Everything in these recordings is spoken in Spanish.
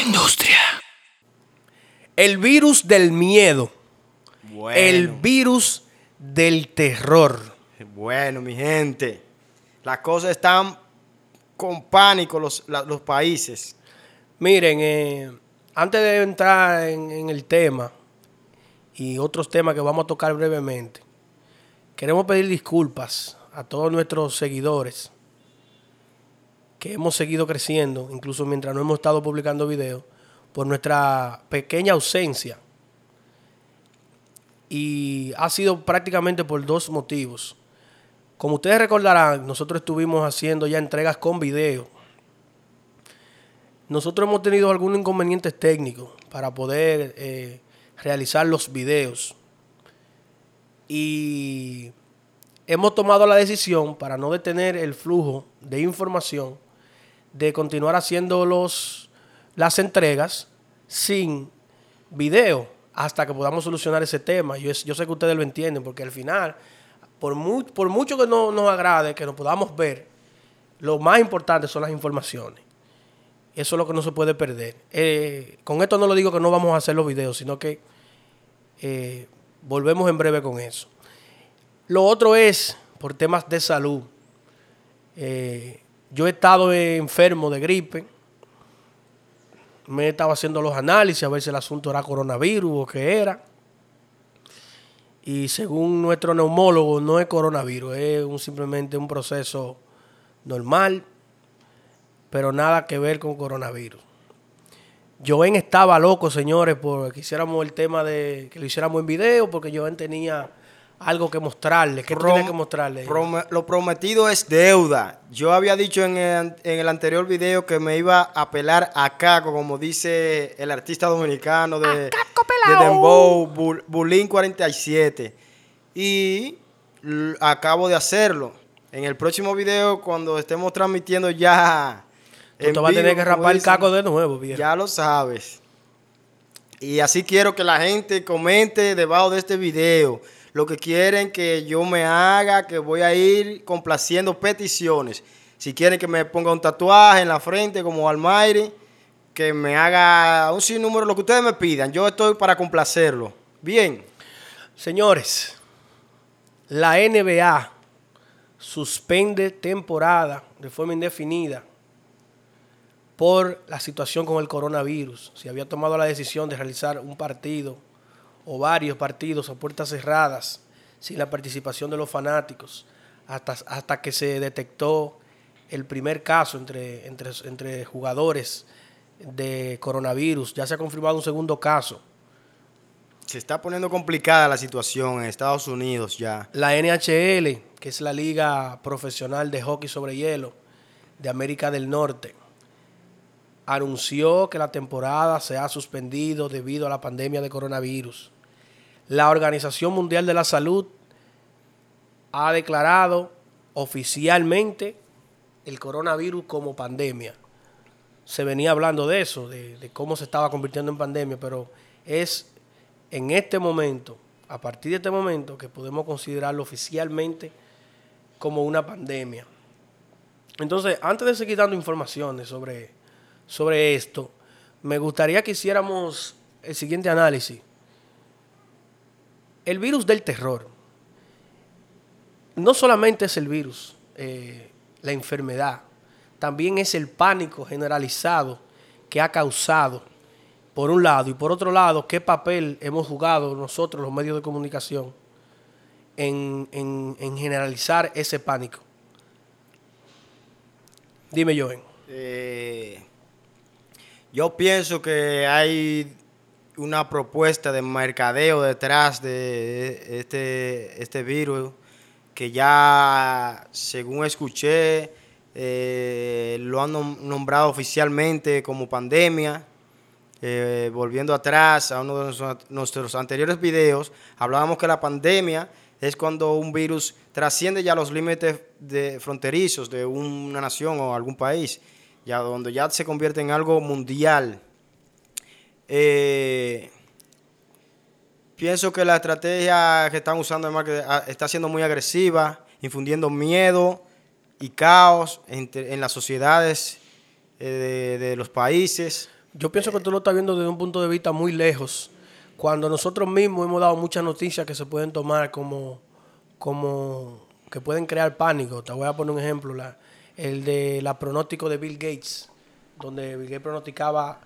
industria. El virus del miedo. Bueno, El virus del terror. bueno, mi gente. Las cosas están con pánico los, la- los países. Miren, eh, antes de entrar en, en el tema y otros temas que vamos a tocar brevemente, queremos pedir disculpas a todos nuestros seguidores que hemos seguido creciendo, incluso mientras no hemos estado publicando videos, por nuestra pequeña ausencia. Y ha sido prácticamente por dos motivos. Como ustedes recordarán, nosotros estuvimos haciendo ya entregas con video. Nosotros hemos tenido algunos inconvenientes técnicos para poder eh, realizar los videos. Y hemos tomado la decisión, para no detener el flujo de información, de continuar haciendo los, las entregas sin video hasta que podamos solucionar ese tema. Yo, yo sé que ustedes lo entienden, porque al final, por, por mucho que no nos agrade, que nos podamos ver, lo más importante son las informaciones. Eso es lo que no se puede perder. Eh, con esto no lo digo que no vamos a hacer los videos, sino que eh, volvemos en breve con eso. Lo otro es por temas de salud. Eh, yo he estado enfermo de gripe. Me estaba haciendo los análisis a ver si el asunto era coronavirus o qué era. Y según nuestro neumólogo, no es coronavirus, es simplemente un proceso normal, pero nada que ver con coronavirus. Joven estaba loco, señores, por que hiciéramos el tema de que lo hiciéramos en video, porque Joven tenía algo que mostrarle. ¿Qué Prom- tiene que mostrarle? lo prometido es deuda. Yo había dicho en el, en el anterior video que me iba a pelar a Caco, como dice el artista dominicano de, de Dembow, Bul- Bulín 47. Y acabo de hacerlo. En el próximo video, cuando estemos transmitiendo ya. Tú te vas a tener que rapar el caco de nuevo, viejo. Ya lo sabes. Y así quiero que la gente comente debajo de este video lo que quieren que yo me haga, que voy a ir complaciendo peticiones. Si quieren que me ponga un tatuaje en la frente como Almighty, que me haga un sinnúmero, lo que ustedes me pidan. Yo estoy para complacerlo. Bien. Señores, la NBA suspende temporada de forma indefinida por la situación con el coronavirus. Se había tomado la decisión de realizar un partido o varios partidos a puertas cerradas sin la participación de los fanáticos hasta, hasta que se detectó el primer caso entre, entre, entre jugadores de coronavirus. Ya se ha confirmado un segundo caso. Se está poniendo complicada la situación en Estados Unidos ya. La NHL, que es la liga profesional de hockey sobre hielo de América del Norte, anunció que la temporada se ha suspendido debido a la pandemia de coronavirus. La Organización Mundial de la Salud ha declarado oficialmente el coronavirus como pandemia. Se venía hablando de eso, de, cómo se estaba convirtiendo en pandemia, pero es en este momento, a partir de este momento, que podemos considerarlo oficialmente como una pandemia. Entonces, antes de seguir dando informaciones sobre, sobre esto, me gustaría que hiciéramos el siguiente análisis. El virus del terror. No solamente es el virus, eh, la enfermedad, también es el pánico generalizado que ha causado, por un lado, y por otro lado, qué papel hemos jugado nosotros, los medios de comunicación, en, en- en generalizar ese pánico. Dime, Joven. Eh, yo pienso que hay una propuesta de mercadeo detrás de este, este virus que ya, según escuché, eh, lo han nom- nombrado oficialmente como pandemia. Eh, volviendo atrás a uno de nuestros anteriores videos, hablábamos que la pandemia es cuando un virus trasciende ya los límites de fronterizos de una nación o algún país, ya donde ya se convierte en algo mundial. Eh, pienso que la estrategia que están usando de marketing ah, está siendo muy agresiva, infundiendo miedo y caos entre- en las sociedades eh, de, de los países. Yo pienso que tú lo estás viendo desde un punto de vista muy lejos, cuando nosotros mismos hemos dado muchas noticias que se pueden tomar como, como que pueden crear pánico. Te voy a poner un ejemplo, la, el de la pronóstico de Bill Gates, donde Bill Gates pronosticaba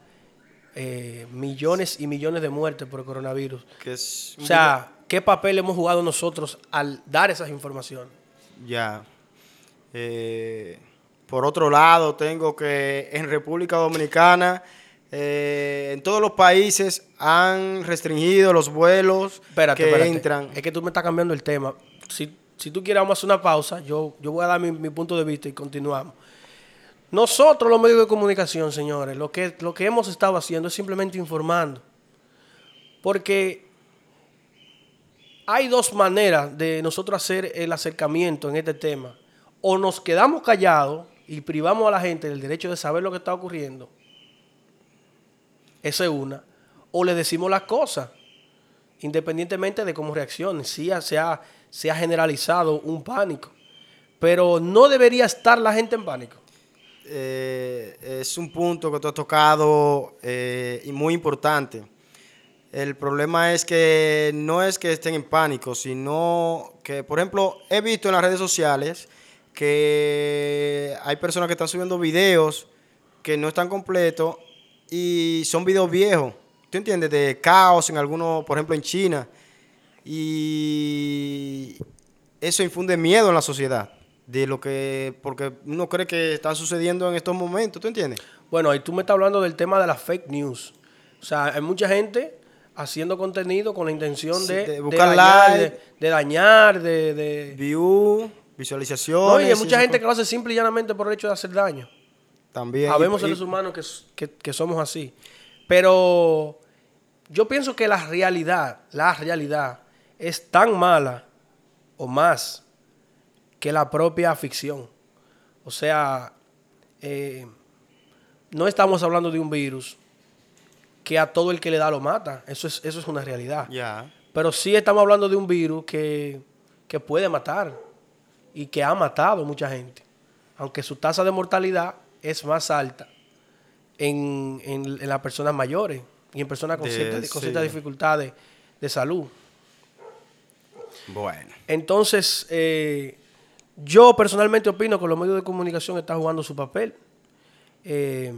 eh, millones y millones de muertes por el coronavirus. Que es un O sea, ¿qué papel hemos jugado nosotros al dar esas informaciones? Ya. Eh, por otro lado, tengo que en República Dominicana, eh, en todos los países han restringido los vuelos Espérate, que espérate. entran. Es que tú me estás cambiando el tema. Si, si tú quieres, vamos a hacer una pausa. Yo, yo voy a dar mi, mi punto de vista y continuamos. Nosotros, los medios de comunicación, señores, lo que, lo que hemos estado haciendo es simplemente informando. Porque hay dos maneras de nosotros hacer el acercamiento en este tema. O nos quedamos callados y privamos a la gente del derecho de saber lo que está ocurriendo. Esa es una. O le decimos las cosas independientemente de cómo reaccionen. Ha- se ha, se ha generalizado un pánico, pero no debería estar la gente en pánico. Eh, es un punto que tú has tocado eh, y muy importante. El problema es que no es que estén en pánico, sino que, por ejemplo, he visto en las redes sociales que hay personas que están subiendo videos que no están completos y son videos viejos. ¿Tú entiendes? De caos en algunos, por ejemplo, en China. Y eso infunde miedo en la sociedad. De lo que, porque uno cree que está sucediendo en estos momentos, ¿tú entiendes? Bueno, ahí tú me estás hablando del tema de las fake news. O sea, hay mucha gente haciendo contenido con la intención Sí, de, de de buscar dañar, like. de, de dañar, de... de- View, visualizaciones. No, y hay mucha gente que lo hace simple y llanamente por el hecho de hacer daño. También. Habemos y- seres humanos que- que somos así. Pero yo pienso que la realidad, la realidad es tan mala o más que la propia ficción. O sea, eh, no estamos hablando de un virus que a todo el que le da lo mata. Eso es, eso es una realidad. Pero sí estamos hablando de un virus que, que puede matar y que ha matado mucha gente. Aunque su tasa de mortalidad es más alta en, en, en las personas mayores y en personas con, De- ciertas, con sí. ciertas dificultades de salud. Bueno. Entonces, eh, yo personalmente opino que los medios de comunicación están jugando su papel. Eh,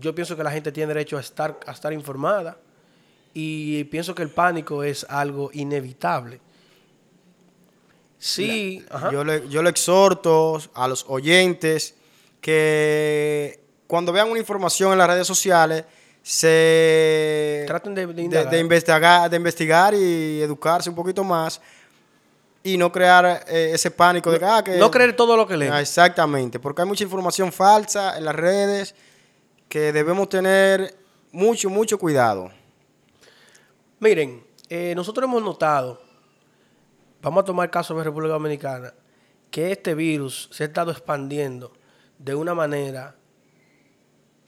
yo pienso que la gente tiene derecho a estar, a estar informada y pienso que el pánico es algo inevitable. Sí, ajá. Yo le, yo le exhorto a los oyentes que cuando vean una información en las redes sociales se Traten de- de de, indagar. de investigar, de investigar y educarse un poquito más y no crear eh, ese pánico de que, ah, que no creer todo lo que leen. Ah, Exactamente, porque hay mucha información falsa en las redes que debemos tener mucho, mucho cuidado. Miren, eh, nosotros hemos notado, vamos a tomar el caso de República Dominicana, que este virus se ha estado expandiendo de una manera,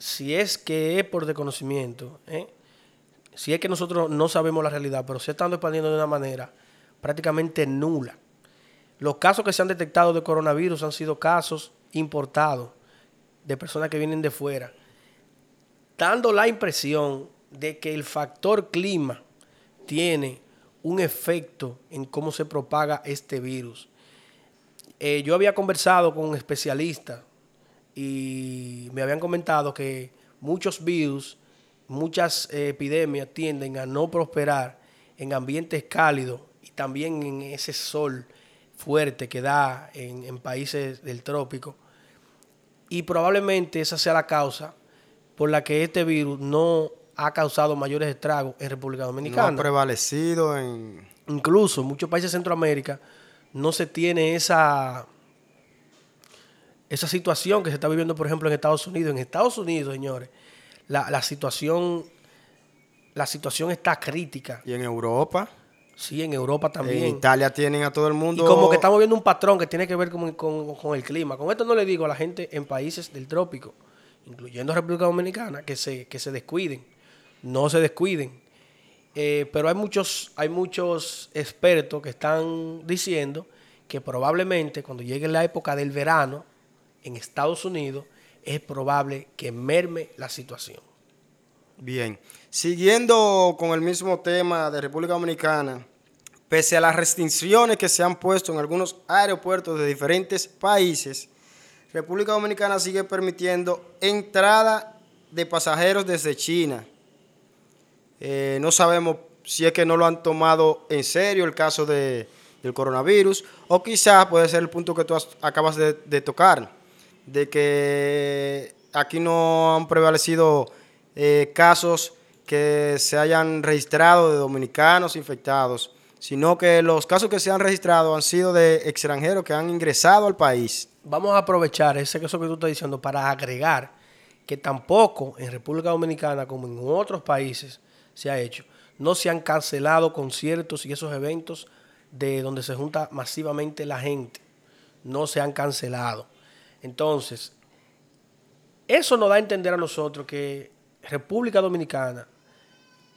si es que es por desconocimiento, ¿eh? si es que nosotros no sabemos la realidad, pero se estado expandiendo de una manera prácticamente nula. Los casos que se han detectado de coronavirus han sido casos importados de personas que vienen de fuera, dando la impresión de que el factor clima tiene un efecto en cómo se propaga este virus. Eh, yo había conversado con especialistas y me habían comentado que muchos virus, muchas eh, epidemias tienden a no prosperar en ambientes cálidos y también en ese sol fuerte que da en, en países del trópico. Y probablemente esa sea la causa por la que este virus no ha causado mayores estragos en República No ha Dominicana. prevalecido en... Incluso en muchos países de Centroamérica no se tiene esa, esa situación que se está viviendo, por ejemplo, en Estados Unidos. En Estados Unidos, señores, la, la situación, la situación está crítica. Y en Europa, Sí, en Europa en también. Italia tienen a todo el Y mundo... como que estamos viendo un patrón que tiene que ver con, con- con el clima. Con esto no le digo a la gente en países del trópico, incluyendo República Dominicana, que se, que se descuiden. No se descuiden. Eh, pero hay muchos, hay muchos expertos que están diciendo que probablemente cuando llegue la época del verano en Estados Unidos es probable que merme la situación. Bien, siguiendo con el mismo tema de República Dominicana, pese a las restricciones que se han puesto en algunos aeropuertos de diferentes países, República Dominicana sigue permitiendo entrada de pasajeros desde China. Eh, no sabemos si es que no lo han tomado en serio el caso de, del coronavirus, o quizás puede ser el punto que tú acabas de, tocar, de que aquí no han prevalecido eh, casos que se hayan registrado de dominicanos infectados, sino que los casos que se han registrado han sido de extranjeros que han ingresado al país. Vamos a aprovechar ese caso que tú estás diciendo para agregar que tampoco en República Dominicana como en otros países se ha hecho no se han cancelado conciertos y esos eventos de donde se junta masivamente la gente. No se han cancelado. Entonces, eso nos da a entender a nosotros que República Dominicana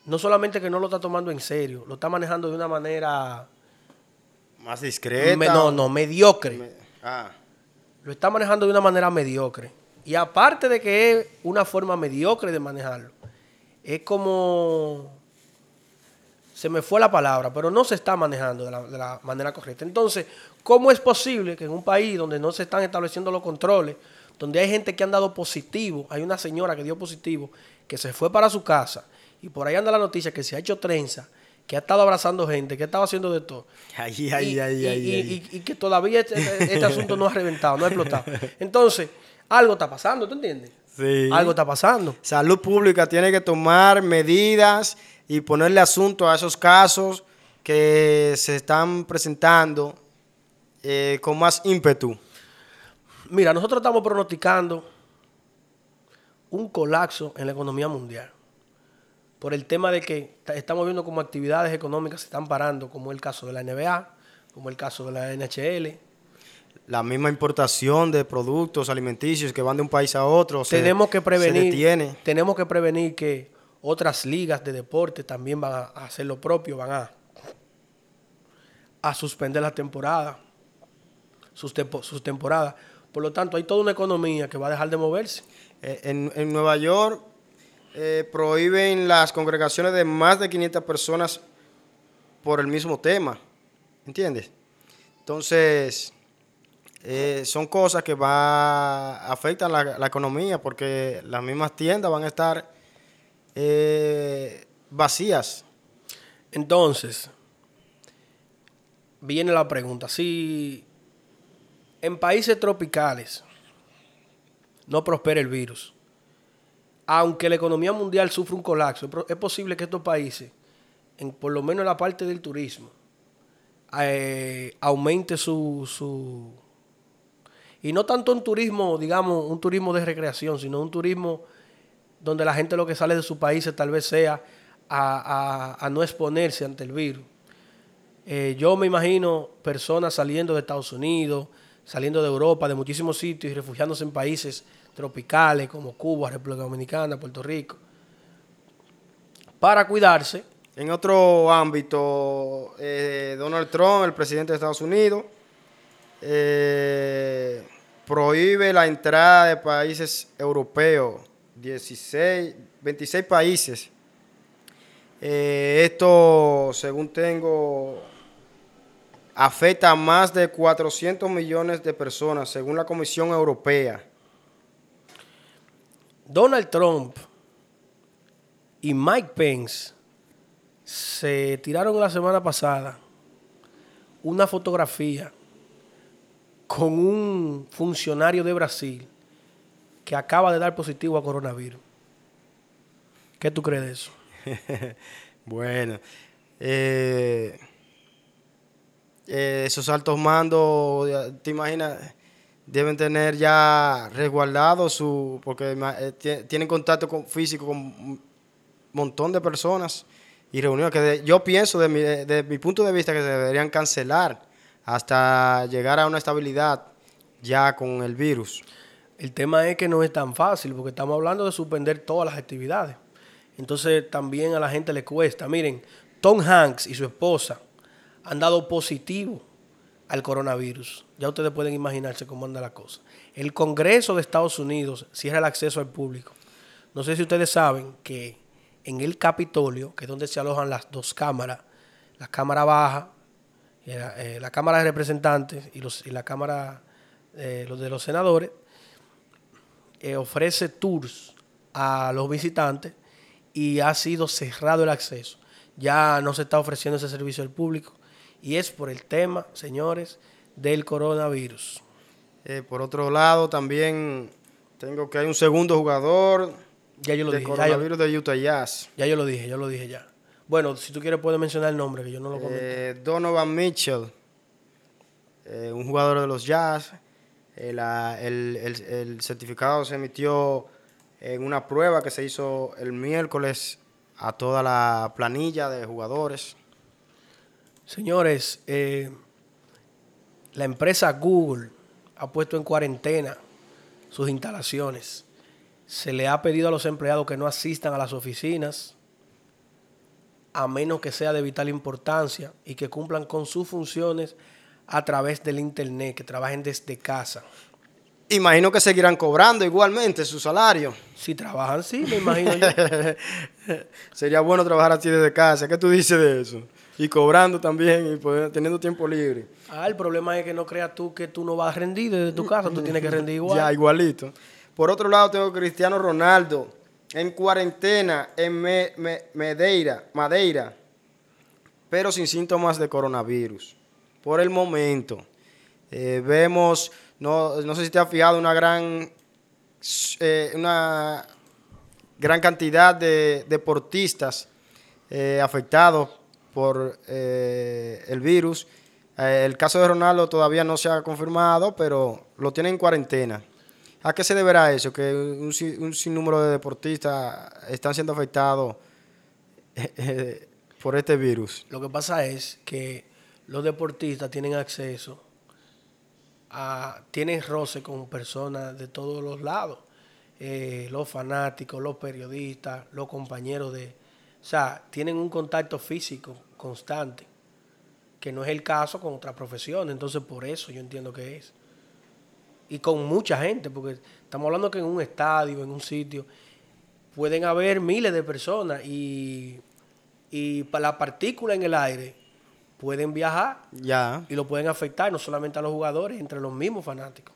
no solamente que no lo está tomando en serio, lo está manejando de una manera más discreta. no, no, mediocre. ah. Lo está manejando de una manera mediocre. Y aparte de que es una forma mediocre de manejarlo, es como se me fue la palabra, pero no se está manejando de la, manera correcta. Entonces, ¿cómo es posible que en un país donde no se están estableciendo los controles, donde hay gente que han dado positivo, hay una señora que dio positivo, que se fue para su casa, y por ahí anda la noticia que se ha hecho trenza, que ha estado abrazando gente, que ha estado haciendo de todo. Ay, ay, ay, y, y, que todavía este, este, asunto no ha reventado, no ha explotado. Entonces, algo está pasando, ¿tú entiendes? Sí. Algo está pasando. Salud pública tiene que tomar medidas y ponerle asunto a esos casos que se están presentando eh, con más ímpetu. Mira, nosotros estamos pronosticando un colapso en la economía mundial por el tema de que estamos viendo como actividades económicas se están parando, como el caso de la NBA, como el caso de la NHL. La misma importación de productos alimenticios que van de un país a otro. Tenemos que prevenir. Tenemos que prevenir que otras ligas de deporte también van a hacer lo propio, van a, a suspender la temporada, sus, temporadas. Por lo tanto, hay toda una economía que va a dejar de moverse. Eh, en, Nueva York eh, prohíben las congregaciones de más de 500 personas por el mismo tema. ¿Entiendes? Entonces, eh, son cosas que va, afectan la, la economía porque las mismas tiendas van a estar eh, vacías. Entonces, viene la pregunta, si en países tropicales no prospera el virus, aunque la economía mundial sufre un colapso, es posible que estos países, en, por lo menos en la parte del turismo, eh, aumente su, su... Y no tanto un turismo, digamos, un turismo de recreación, sino un turismo donde la gente lo que sale de su país tal vez sea a, no exponerse ante el virus. Eh, yo me imagino personas saliendo de Estados Unidos, saliendo de Europa, de muchísimos sitios y refugiándose en países tropicales como Cuba, República Dominicana, Puerto Rico, para cuidarse. En otro ámbito, eh, Donald Trump, el presidente de Estados Unidos, eh, prohíbe la entrada de países europeos 16, 26 países. Eh, esto, según tengo, afecta a más de 400 millones de personas, según la Comisión Europea. Donald Trump y Mike Pence se tiraron la semana pasada una fotografía con un funcionario de Brasil que acaba de dar positivo a coronavirus. ¿Qué tú crees de eso? bueno, eh, eh, esos altos mandos, ¿te imaginas? Deben tener ya resguardado su, porque eh, tienen contacto con, físico con un montón de personas y reuniones que yo pienso de mi, mi punto de vista que se deberían cancelar hasta llegar a una estabilidad ya con el virus. El tema es que no es tan fácil porque estamos hablando de suspender todas las actividades. Entonces también a la gente le cuesta. Miren, Tom Hanks y su esposa han dado positivo al coronavirus. Ya ustedes pueden imaginarse cómo anda la cosa. El Congreso de Estados Unidos cierra el acceso al público. No sé si ustedes saben que en el Capitolio, que es donde se alojan las dos cámaras, la Cámara Baja, la, eh, la Cámara de Representantes y, la Cámara eh, de los senadores, eh, ofrece tours a los visitantes y ha sido cerrado el acceso. Ya no se está ofreciendo ese servicio al público y es por el tema, señores, del coronavirus. Eh, por otro lado, también tengo que hay un segundo jugador Ya yo lo de dije. Ya yo, coronavirus de Utah Jazz. ya yo lo dije, yo lo dije ya. Bueno, si tú quieres puedes mencionar el nombre, que yo no lo comenté. Eh, Donovan Mitchell, eh, un jugador de los Jazz. Eh, el, el- el certificado se emitió en una prueba que se hizo el miércoles a toda la planilla de jugadores. Señores, eh, la empresa Google ha puesto en cuarentena sus instalaciones. Se le ha pedido a los empleados que no asistan a las oficinas a menos que sea de vital importancia y que cumplan con sus funciones a través del Internet, que trabajen desde casa. Imagino que seguirán cobrando igualmente su salario. Si trabajan, sí, me imagino yo. Sería bueno trabajar así desde casa. ¿Qué tú dices de eso? Y cobrando también y poder- teniendo tiempo libre. Ah, el problema es que no creas tú que tú no vas a rendir desde tu casa, tú tienes que rendir igual. Ya, igualito. Por otro lado, tengo a Cristiano Ronaldo en cuarentena en Me- Me- Madeira, Madeira, pero sin síntomas de coronavirus. Por el momento, Eh, vemos, no, no sé si te has fijado, una gran, eh, una gran cantidad de deportistas eh, afectados por el virus. El caso de Ronaldo todavía no se ha confirmado, pero lo tiene en cuarentena. ¿A qué se deberá eso? Que un, un sinnúmero de deportistas están siendo afectados por este virus. Lo que pasa es que los deportistas tienen acceso a, tienen roce con personas de todos los lados. Eh, los fanáticos, los periodistas, los compañeros de... O sea, tienen un contacto físico constante, que no es el caso con otras profesiones. Entonces, por eso yo entiendo que es. Y con mucha gente, porque estamos hablando que en un estadio, en un sitio, pueden haber miles de personas y, y la partícula en el aire pueden viajar Ya. y lo pueden afectar no solamente a los jugadores, entre los mismos fanáticos.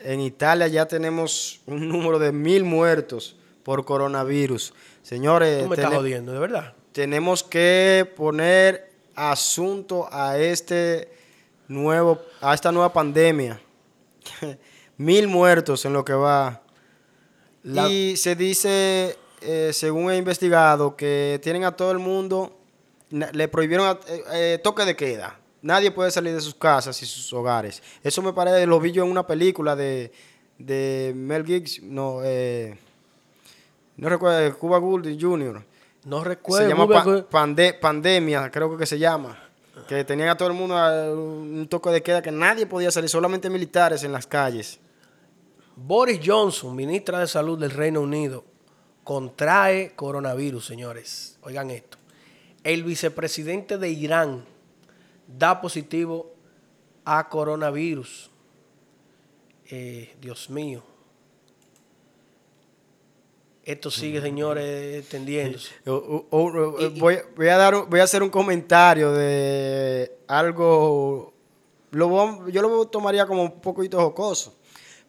En Italia ya tenemos un número de mil muertos por coronavirus. Señores, Tú me estás jodiendo, de verdad. tenemos que poner asunto a este nuevo, a esta nueva pandemia. Mil muertos en lo que va. La- Y se dice, eh, según he investigado, que tienen a todo el mundo, le prohibieron eh, eh, toque de queda. Nadie puede salir de sus casas y sus hogares. Eso me parece, lo vi yo en una película de, de Mel Gibson, no, eh, no recuerdo, Cuba Gooding Jr. No Se recuerdo. llama pa- Google. pande- pandemia, creo que se llama. Que tenían a todo el mundo a un toque de queda que nadie podía salir, solamente militares en las calles. Boris Johnson, ministra de Salud del Reino Unido, contrae coronavirus, señores. Oigan esto. El vicepresidente de Irán da positivo a coronavirus. Eh, Dios mío. Esto sigue, señores, extendiéndose. O- o- o- eh, voy, voy a dar, voy a hacer un comentario de algo. Lo, yo lo tomaría como un poquito jocoso.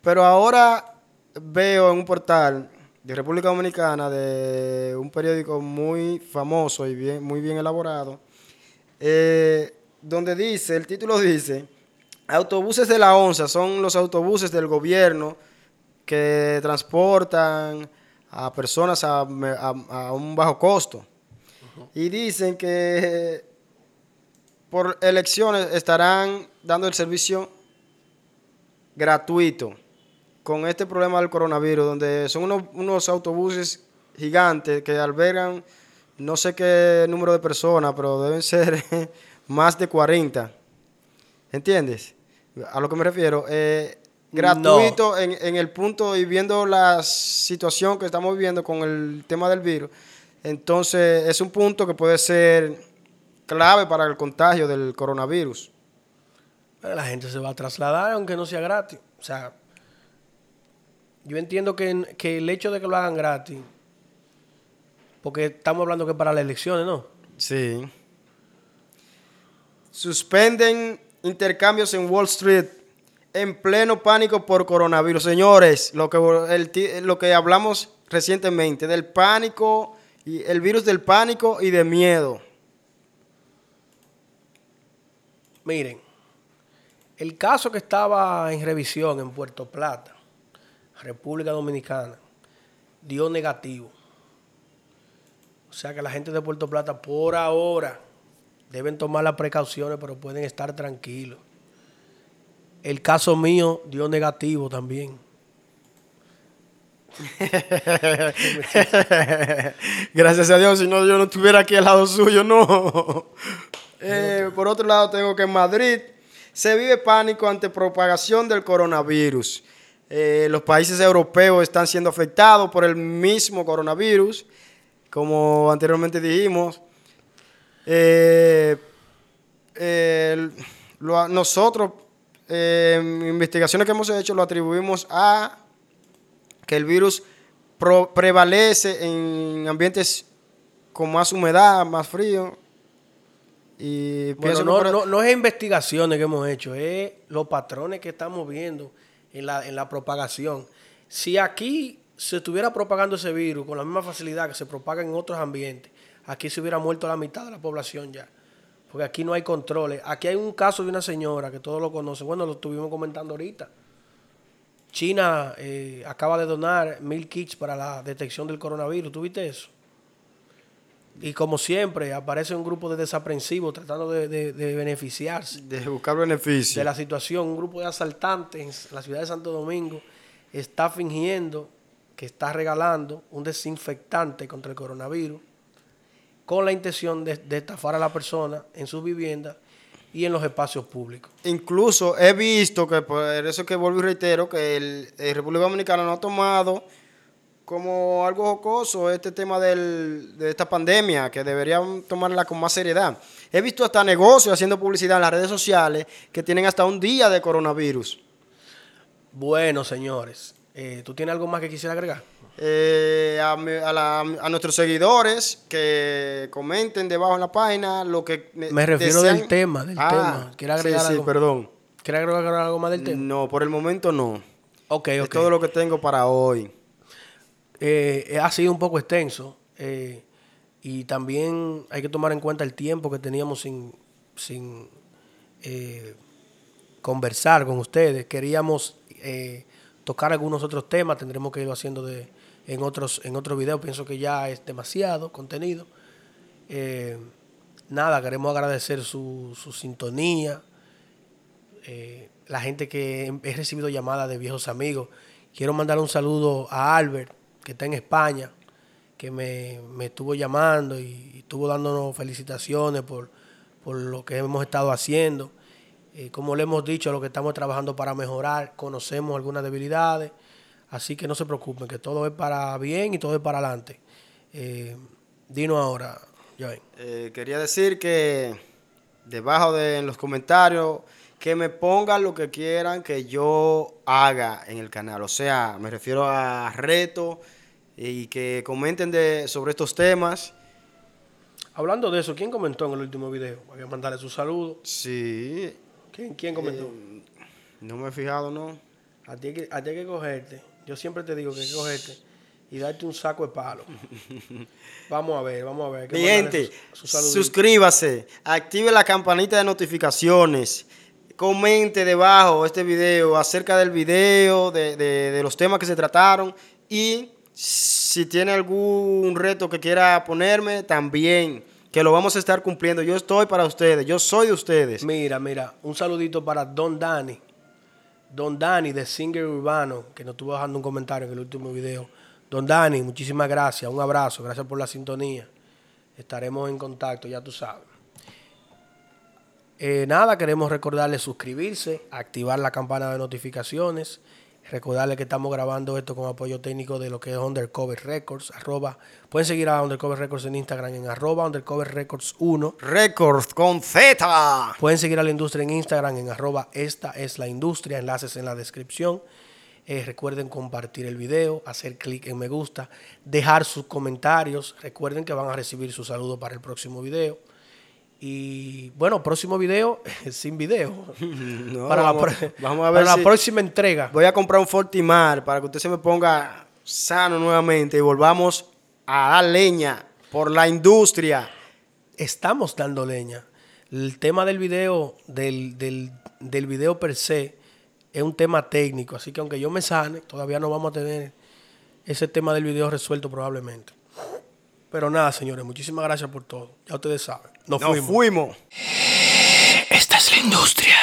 Pero ahora veo en un portal de República Dominicana, de un periódico muy famoso y bien, muy bien elaborado, eh, donde dice, el título dice, autobuses de la ONSA son los autobuses del gobierno que transportan a personas a- a un bajo costo. Y dicen que por elecciones estarán dando el servicio gratuito con este problema del coronavirus, donde son unos, unos autobuses gigantes que albergan no sé qué número de personas, pero deben ser más de 40. ¿Entiendes? A lo que me refiero. Eh, gratuito en, en el punto y viendo la situación que estamos viviendo con el tema del virus. Entonces, es un punto que puede ser clave para el contagio del coronavirus. Pero la gente se va a trasladar aunque no sea gratis. O sea, yo entiendo que, que el hecho de que lo hagan gratis Porque estamos hablando que para las elecciones, ¿no? Sí. Suspenden intercambios en Wall Street en pleno pánico por coronavirus. Señores, lo que, el, lo que hablamos recientemente del pánico, y el virus del pánico y de miedo. Miren, el caso que estaba en revisión en Puerto Plata, República Dominicana, dio negativo. O sea que la gente de Puerto Plata por ahora deben tomar las precauciones, pero pueden estar tranquilos. El caso mío dio negativo también. Gracias a Dios, si no yo no estuviera aquí al lado suyo, no. Eh, por otro lado, tengo que en Madrid se vive pánico ante propagación del coronavirus. Eh, los países europeos están siendo afectados por el mismo coronavirus, como anteriormente dijimos. Eh, nosotros, en investigaciones que hemos hecho, lo atribuimos a que el virus prevalece en ambientes con más humedad, más frío. Y bueno, no, no, es investigaciones que hemos hecho, es los patrones que estamos viendo en la, en la propagación. Si aquí se estuviera propagando ese virus con la misma facilidad que se propaga en otros ambientes, aquí se hubiera muerto la mitad de la población ya. Porque aquí no hay controles. Aquí hay un caso de una señora que todos lo conocen. Bueno, lo estuvimos comentando ahorita. China eh, acaba de donar mil kits para la detección del coronavirus. ¿Tuviste eso? Y como siempre, aparece un grupo de desaprensivos tratando de, beneficiarse. De buscar beneficios. De la situación. Un grupo de asaltantes en la ciudad de Santo Domingo está fingiendo que está regalando un desinfectante contra el coronavirus con la intención de, de estafar a la persona en su vivienda y en los espacios públicos. Incluso he visto que, por eso que vuelvo y reitero, que el, República Dominicana no ha tomado como algo jocoso este tema del, de esta pandemia, que deberían tomarla con más seriedad. He visto hasta negocios haciendo publicidad en las redes sociales que tienen hasta un día de coronavirus. Bueno, señores, eh, ¿tú tienes algo más que quisiera agregar? Eh, a, nuestros seguidores que comenten debajo en la página lo que me refiero del tema del ah, tema agregar sí, algo? perdón ¿Quiere agregar algo más del tema? No, por el momento no. Ok, ok. Es todo lo que tengo para hoy. Eh, ha sido un poco extenso eh, y también hay que tomar en cuenta el tiempo que teníamos sin, sin conversar con ustedes. Queríamos tocar algunos otros temas, tendremos que irlo haciendo de, en otros, en videos. Pienso que ya es demasiado contenido. Eh, nada, queremos agradecer su, su sintonía. Eh, la gente que he recibido llamadas de viejos amigos. Quiero mandar un saludo a Albert, que está en España, que me, estuvo llamando y, estuvo dándonos felicitaciones por, por lo que hemos estado haciendo. Eh, como le hemos dicho, lo que estamos trabajando para mejorar, conocemos algunas debilidades Así que no se preocupen, que todo es para bien y todo es para adelante. Eh, Dino ahora, Joven. Eh, quería decir que debajo de en los comentarios que me pongan lo que quieran que yo haga en el canal. O sea, me refiero a retos y que comenten de, sobre estos temas. Hablando de eso, ¿quién comentó en el último video? Voy a mandarle su saludo. Sí. ¿Quién, quién comentó? Eh, no me he fijado, ¿no? A ti, a ti hay que cogerte yo siempre te digo que hay que cogerte y darte un saco de palo. vamos a ver, vamos a ver. Mi gente, suscríbase, active la campanita de notificaciones, comente debajo este video acerca del video, de, de los temas que se trataron y si tiene algún reto que quiera ponerme, también que lo vamos a estar cumpliendo. Yo estoy para ustedes, yo soy de ustedes. Mira, mira, un saludito para Don Dani. Don Dani de Singer Urbano, que nos estuvo dejando un comentario en el último video. Don Dani, muchísimas gracias, un abrazo, gracias por la sintonía. Estaremos en contacto, ya tú sabes. Eh, nada, queremos recordarles suscribirse, activar la campana de notificaciones Recordarles que estamos grabando esto con apoyo técnico de lo que es Undercover Records. Arroba, pueden seguir a Undercover Records en Instagram en arroba Undercover Records 1. Records con Z. Pueden seguir a la industria en Instagram en arroba esta es la industria. Enlaces en la descripción. Eh, recuerden compartir el video, hacer clic en me gusta, dejar sus comentarios. Recuerden que van a recibir su saludo para el próximo video. Y bueno, próximo video sin video. No, para la vamos, vamos a ver para si- la próxima entrega. Voy a comprar un Fortimar para que usted se me ponga sano nuevamente y volvamos a dar leña por la industria. estamos dando leña. El tema del video, del, del, del video per se, es un tema técnico. Así que aunque yo me sane, todavía no vamos a tener ese tema del video resuelto probablemente. Pero nada, señores, muchísimas gracias por todo. Ya ustedes saben. Nos, Nos fuimos. fuimos. Esta es la industria.